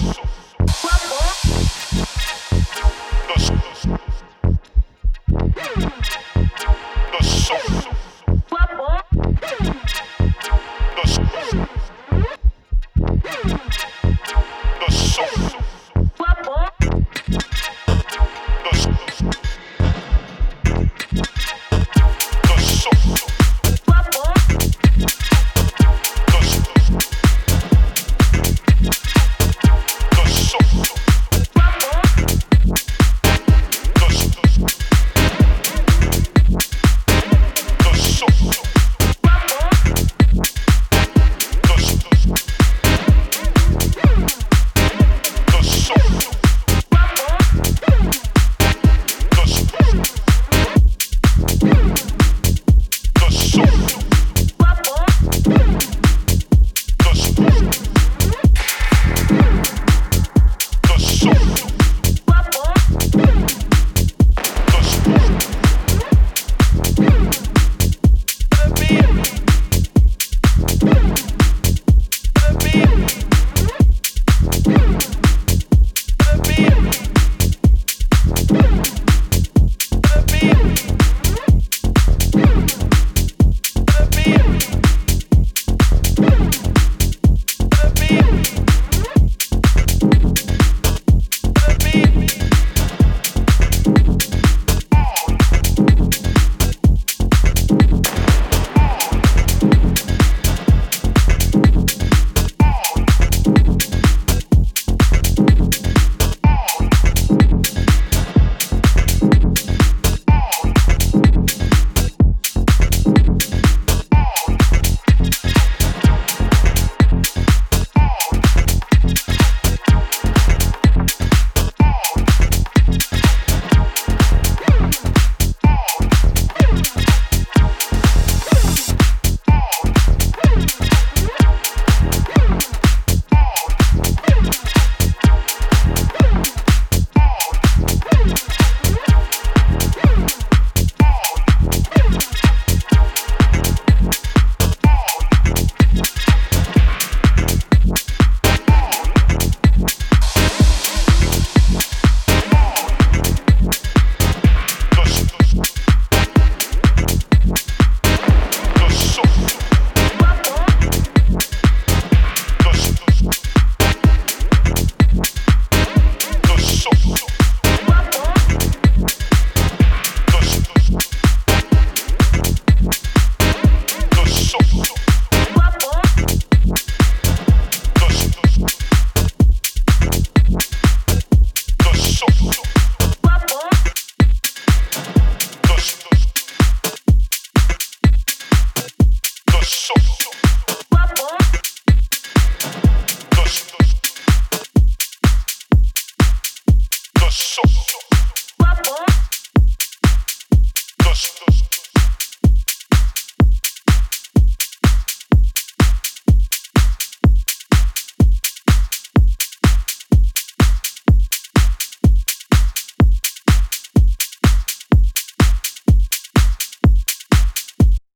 Yes.